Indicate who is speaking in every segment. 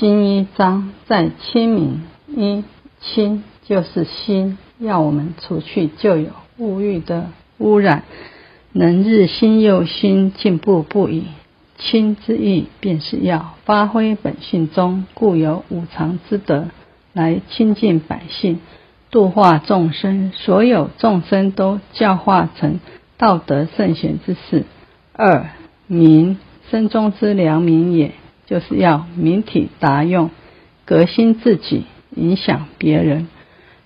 Speaker 1: 今一章在清明，一清就是心，要我们除去旧有物欲的污染，能日新又新，进步不已。清之意，便是要发挥本性中固有五常之德，来亲近百姓，度化众生。所有众生都教化成道德圣贤之事。二明，身中之良民也。就是要明体达用，革新自己，影响别人，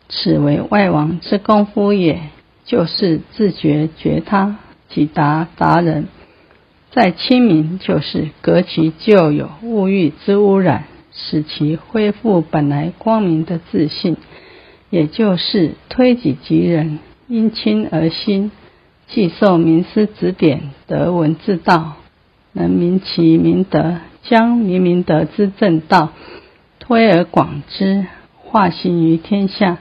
Speaker 1: 此为外王之功夫也。就是自觉觉他，即达达人。在清明，就是革其旧有物欲之污染，使其恢复本来光明的自信，也就是推己及人，因亲而心，既受名师指点，得闻之道，能明其明德。将明明德之正道推而广之，化行于天下，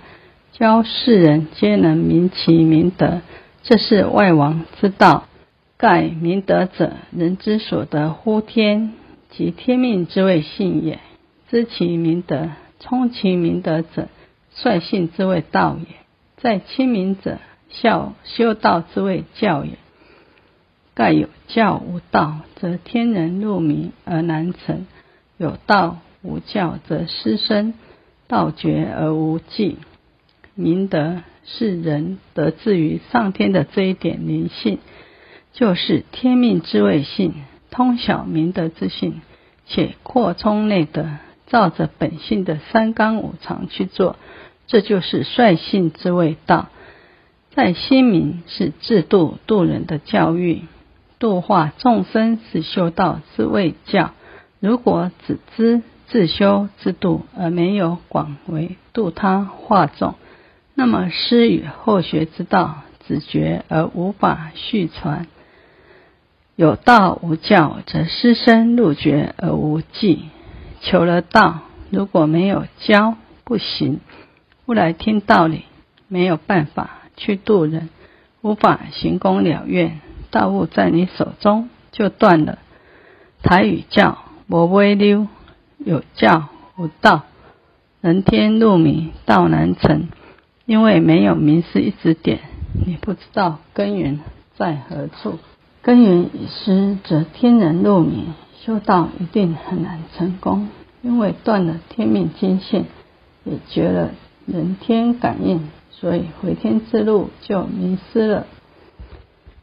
Speaker 1: 教世人皆能明其明德，这是外王之道。盖明德者，人之所得乎天，即天命之谓性也。知其明德，充其明德者，率性之谓道也。在亲民者，孝修道之谓教也。盖有教无道，则天人入迷而难成；有道无教，则失身道绝而无继。明德是人得自于上天的这一点灵性，就是天命之谓性，通晓明德之性，且扩充内德，照着本性的三纲五常去做，这就是率性之谓道。在心明是制度度人的教育。度化众生是修道之谓教。如果只知自修之度，而没有广为度他化众，那么师与后学之道只觉而无法续传。有道无教，则师生入觉而无继。求了道，如果没有教不行，不来听道理，没有办法去度人，无法行功了愿。道物在你手中就断了。台语教无微溜，有教无道，人天入迷，道难成。因为没有名师一指点，你不知道根源在何处。根源已失，则天人入迷，修道一定很难成功。因为断了天命经线，也绝了人天感应，所以回天之路就迷失了。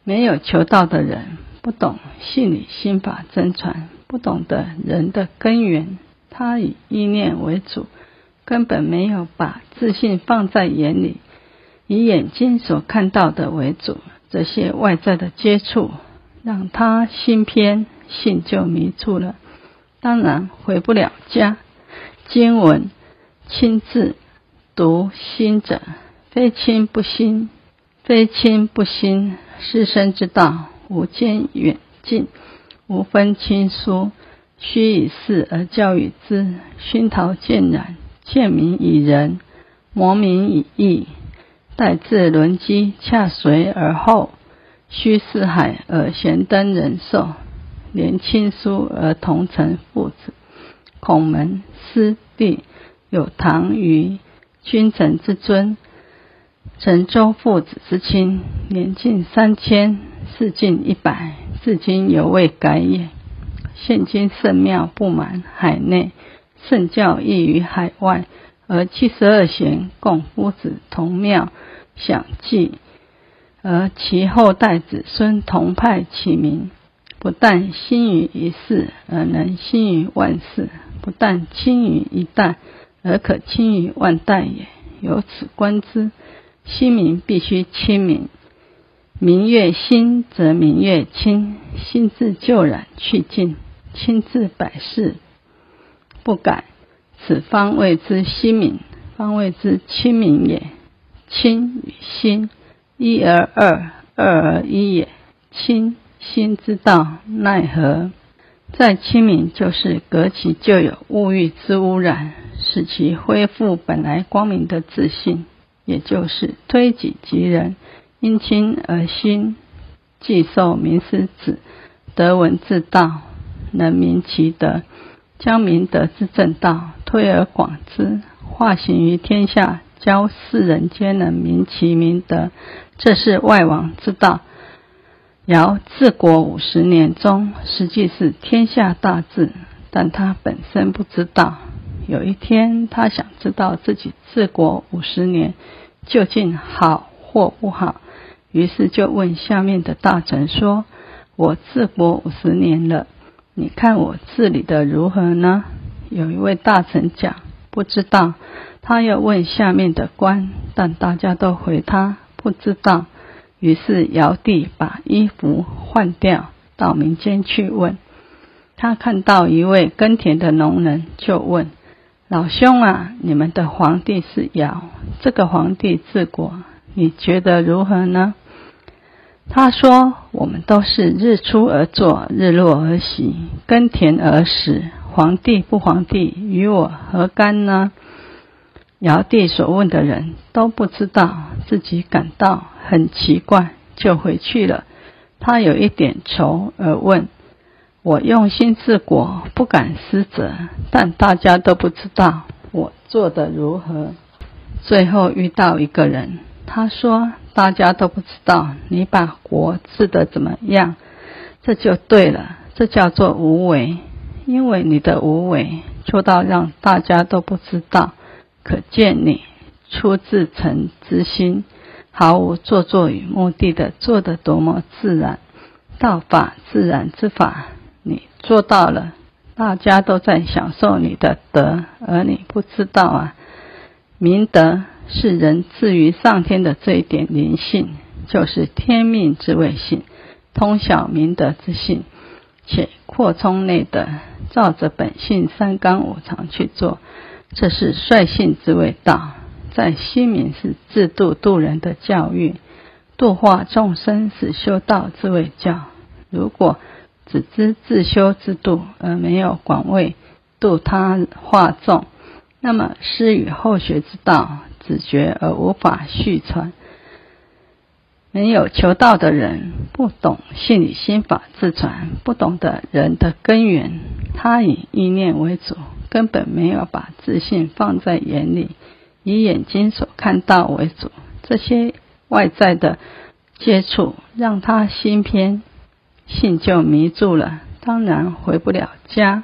Speaker 1: 没有求道的人，不懂信理心法真传，不懂得人的根源，他以意念为主，根本没有把自信放在眼里，以眼睛所看到的为主。这些外在的接触，让他心偏，信就迷住了，当然回不了家。经文亲自读心者，非亲不心，非亲不心。师生之道，无间远近，无分亲疏，须以事而教育之。熏陶渐染，见民以仁，磨民以义。待至轮机，恰随而后。须四海而贤登人寿，连亲疏而同成父子。孔门师弟有唐虞君臣之尊。陈州父子之亲，年近三千，世近一百，至今犹未改也。现今圣庙布满海内，圣教亦于海外，而七十二贤共夫子同庙享祭，而其后代子孙同派起名，不但兴于一世，而能兴于万世；不但轻于一代，而可轻于万代也。由此观之。心明必须清明，明越心则明越清，心自旧染去尽，清自百世不改，此方谓之心明，方谓之清明也。清与心一而二，二而一也。清心之道奈何？在清明，就是革其旧有物欲之污染，使其恢复本来光明的自信。也就是推己及人，因亲而心，既受名师子，得闻自道，能明其德，将明德之正道推而广之，化行于天下，教世人皆能明其明德，这是外王之道。尧治国五十年中，实际是天下大治，但他本身不知道。有一天，他想知道自己治国五十年究竟好或不好，于是就问下面的大臣说：“我治国五十年了，你看我治理的如何呢？”有一位大臣讲：“不知道。”他又问下面的官，但大家都回他：“不知道。”于是尧帝把衣服换掉，到民间去问。他看到一位耕田的农人，就问：“老兄啊，你们的皇帝是尧，这个皇帝治国，你觉得如何呢？”他说：“我们都是日出而作，日落而息，耕田而死。皇帝不皇帝，与我何干呢？”尧帝所问的人都不知道，自己感到很奇怪，就回去了。他有一点愁，而问：“我用心治国，不敢失责，但大家都不知道我做的如何。”最后遇到一个人，他说：“大家都不知道你把国治得怎么样，这就对了，这叫做无为，因为你的无为做到让大家都不知道。”可见你出自诚之心，毫无做作与目的的做得多么自然，道法自然之法，你做到了，大家都在享受你的德，而你不知道啊！明德是人至于上天的这一点灵性，就是天命之谓性，通晓明德之性，且扩充内德，照着本性三纲五常去做。这是率性之谓道，在心明是自度度人的教育，度化众生是修道之谓教。如果只知自修自度，而没有广为度他化众，那么师与后学之道只觉而无法续传。没有求道的人，不懂心理心法自传，不懂得人的根源，他以意念为主。根本没有把自信放在眼里，以眼睛所看到为主。这些外在的接触让他心偏，性就迷住了，当然回不了家。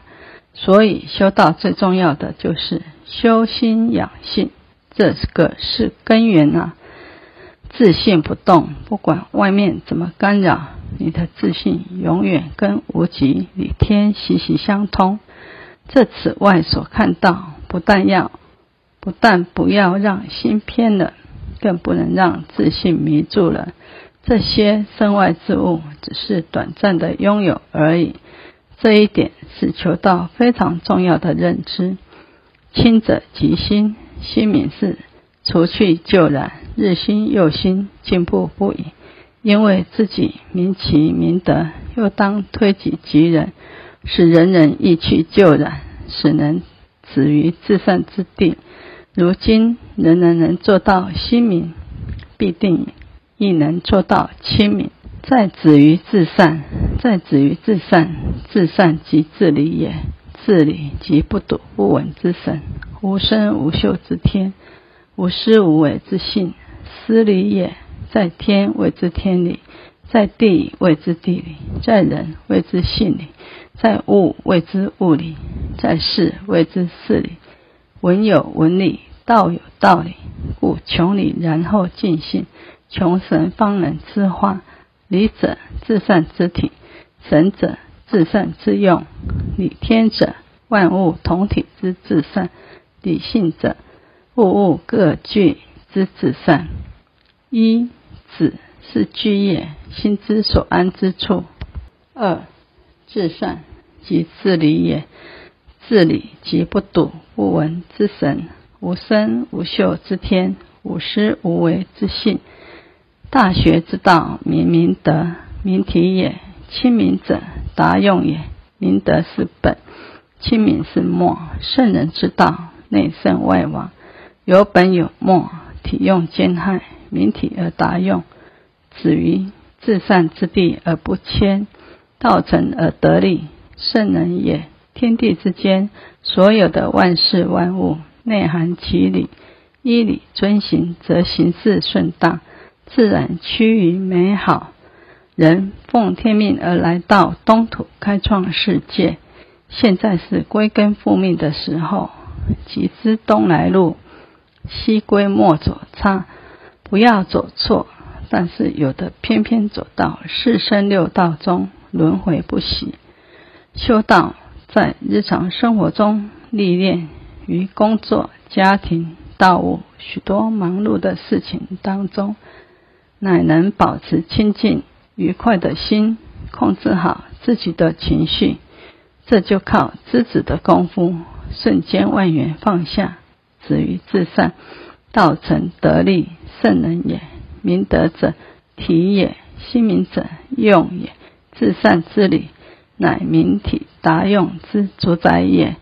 Speaker 1: 所以修道最重要的就是修心养性，这个是根源啊！自信不动，不管外面怎么干扰，你的自信永远跟无极与天息息相通。这此外所看到，不但要，不但不要让心偏了，更不能让自信迷住了。这些身外之物只是短暂的拥有而已。这一点是求道非常重要的认知。亲者即心，心明是除去旧染，日新又新，进步不已。因为自己明其明德，又当推己及人。使人人意去旧染，使能止于至善之地。如今人人能做到心明，必定亦能做到亲民。在止于至善，在止于至善，至善即自理也。自理即不睹不闻之神，无声无秀之天，无私无为之性。思理也，在天谓之天理，在地谓之地理，在人谓之性理。在物谓之物理，在事谓之事理。文有文理，道有道理。故穷理然后尽性，穷神方能知化。理者，至善之体；神者，至善之用。理天者，万物同体之至善；理性者，物物各具之至善。一子是居业，心之所安之处。二至善即自理也，自理即不睹不闻之神，无声无秀之天，无师无为之性。大学之道，明明德，明体也。亲民者，达用也。明德是本，亲民是末。圣人之道，内圣外王，有本有末，体用兼害，明体而达用，止于至善之地而不迁。道成而得利，圣人也。天地之间所有的万事万物内含其理，依理遵行，则行事顺当，自然趋于美好。人奉天命而来到东土开创世界，现在是归根复命的时候。即知东来路，西归莫走差，不要走错。但是有的偏偏走到四生六道中轮回不息。修道在日常生活中历练，于工作、家庭、道务许多忙碌的事情当中，乃能保持清净愉快的心，控制好自己的情绪。这就靠知止的功夫。瞬间万缘放下，止于至善，道成得力，圣人也。明德者体也，心明者用也。至善之理，乃明体达用之主宰也。